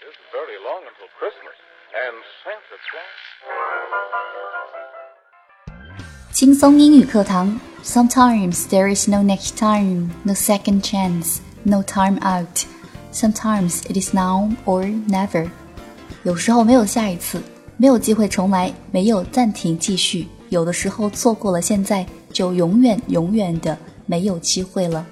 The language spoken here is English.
It's very long until Christmas, and Santa Claus. 轻松英语课堂。Sometimes there is no next time, no second chance, no time out. Sometimes it is now or never. 有时候没有下一次，没有机会重来，没有暂停继续。有的时候错过了现在，就永远永远的没有机会了。